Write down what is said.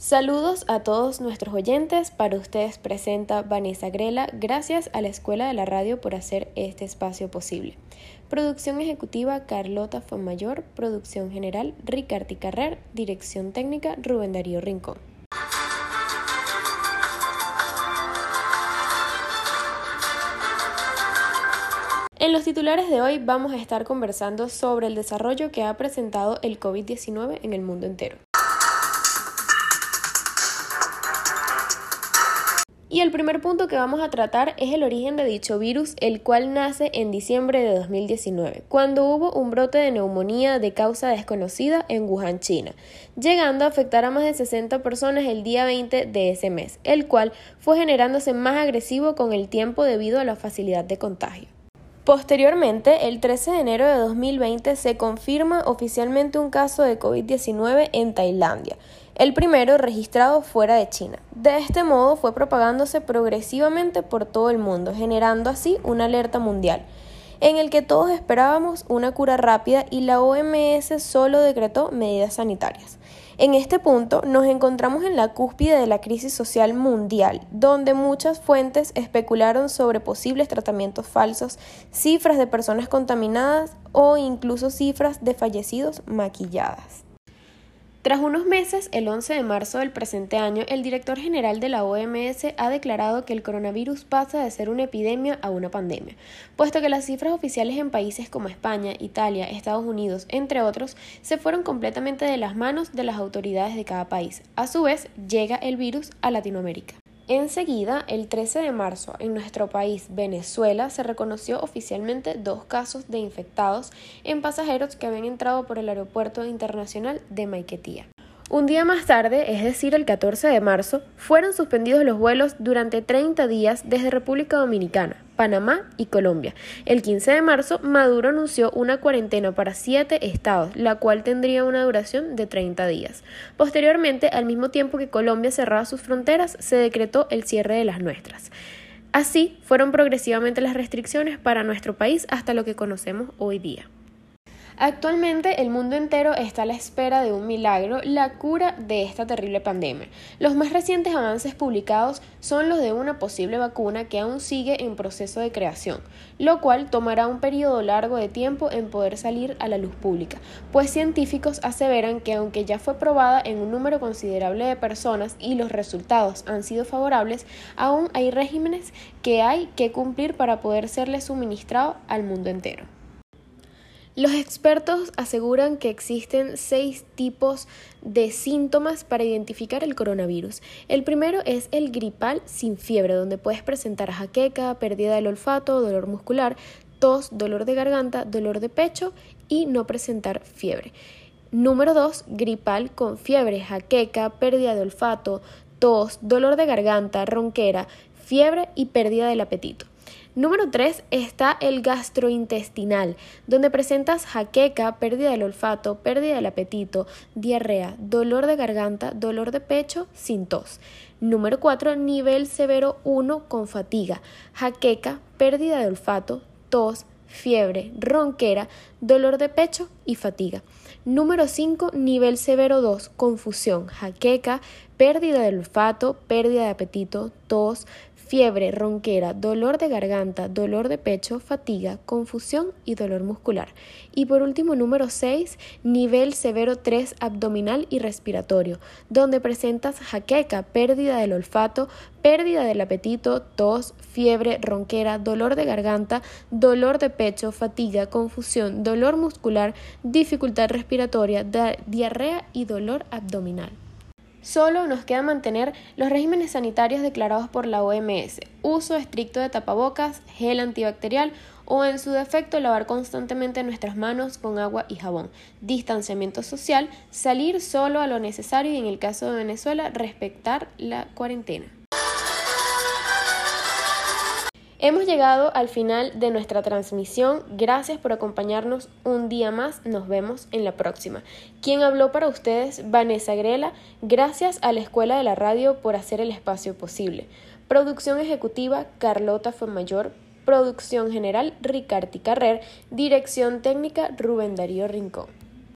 Saludos a todos nuestros oyentes. Para ustedes presenta Vanessa Grela. Gracias a la Escuela de la Radio por hacer este espacio posible. Producción ejecutiva Carlota Fonmayor. Producción general Ricardo Carrer. Dirección técnica Rubén Darío Rincón. En los titulares de hoy vamos a estar conversando sobre el desarrollo que ha presentado el COVID-19 en el mundo entero. Y el primer punto que vamos a tratar es el origen de dicho virus, el cual nace en diciembre de 2019, cuando hubo un brote de neumonía de causa desconocida en Wuhan, China, llegando a afectar a más de 60 personas el día 20 de ese mes, el cual fue generándose más agresivo con el tiempo debido a la facilidad de contagio. Posteriormente, el 13 de enero de 2020 se confirma oficialmente un caso de COVID-19 en Tailandia, el primero registrado fuera de China. De este modo fue propagándose progresivamente por todo el mundo, generando así una alerta mundial, en el que todos esperábamos una cura rápida y la OMS solo decretó medidas sanitarias. En este punto nos encontramos en la cúspide de la crisis social mundial, donde muchas fuentes especularon sobre posibles tratamientos falsos, cifras de personas contaminadas o incluso cifras de fallecidos maquilladas. Tras unos meses, el 11 de marzo del presente año, el director general de la OMS ha declarado que el coronavirus pasa de ser una epidemia a una pandemia, puesto que las cifras oficiales en países como España, Italia, Estados Unidos, entre otros, se fueron completamente de las manos de las autoridades de cada país. A su vez, llega el virus a Latinoamérica. Enseguida, el 13 de marzo, en nuestro país, Venezuela, se reconoció oficialmente dos casos de infectados en pasajeros que habían entrado por el aeropuerto internacional de Maiquetía. Un día más tarde, es decir, el 14 de marzo, fueron suspendidos los vuelos durante 30 días desde República Dominicana, Panamá y Colombia. El 15 de marzo, Maduro anunció una cuarentena para siete estados, la cual tendría una duración de 30 días. Posteriormente, al mismo tiempo que Colombia cerraba sus fronteras, se decretó el cierre de las nuestras. Así fueron progresivamente las restricciones para nuestro país hasta lo que conocemos hoy día. Actualmente el mundo entero está a la espera de un milagro, la cura de esta terrible pandemia. Los más recientes avances publicados son los de una posible vacuna que aún sigue en proceso de creación, lo cual tomará un periodo largo de tiempo en poder salir a la luz pública, pues científicos aseveran que aunque ya fue probada en un número considerable de personas y los resultados han sido favorables, aún hay regímenes que hay que cumplir para poder serle suministrado al mundo entero. Los expertos aseguran que existen seis tipos de síntomas para identificar el coronavirus. El primero es el gripal sin fiebre, donde puedes presentar jaqueca, pérdida del olfato, dolor muscular, tos, dolor de garganta, dolor de pecho y no presentar fiebre. Número 2, gripal con fiebre, jaqueca, pérdida de olfato, tos, dolor de garganta, ronquera, fiebre y pérdida del apetito. Número 3 está el gastrointestinal, donde presentas jaqueca, pérdida del olfato, pérdida del apetito, diarrea, dolor de garganta, dolor de pecho sin tos. Número 4, nivel severo 1 con fatiga, jaqueca, pérdida de olfato, tos, fiebre, ronquera, dolor de pecho y fatiga. Número 5, nivel severo 2, confusión, jaqueca, pérdida del olfato, pérdida de apetito, tos, fiebre, ronquera, dolor de garganta, dolor de pecho, fatiga, confusión y dolor muscular. Y por último, número 6, nivel severo 3 abdominal y respiratorio, donde presentas jaqueca, pérdida del olfato, pérdida del apetito, tos, fiebre, ronquera, dolor de garganta, dolor de pecho, fatiga, confusión, dolor muscular, dificultad respiratoria, diarrea y dolor abdominal. Solo nos queda mantener los regímenes sanitarios declarados por la OMS, uso estricto de tapabocas, gel antibacterial o en su defecto lavar constantemente nuestras manos con agua y jabón, distanciamiento social, salir solo a lo necesario y en el caso de Venezuela respetar la cuarentena. Hemos llegado al final de nuestra transmisión. Gracias por acompañarnos un día más. Nos vemos en la próxima. Quien habló para ustedes, Vanessa Grela. Gracias a la Escuela de la Radio por hacer el espacio posible. Producción ejecutiva, Carlota Mayor. Producción general, Ricardi Carrer. Dirección técnica, Rubén Darío Rincón.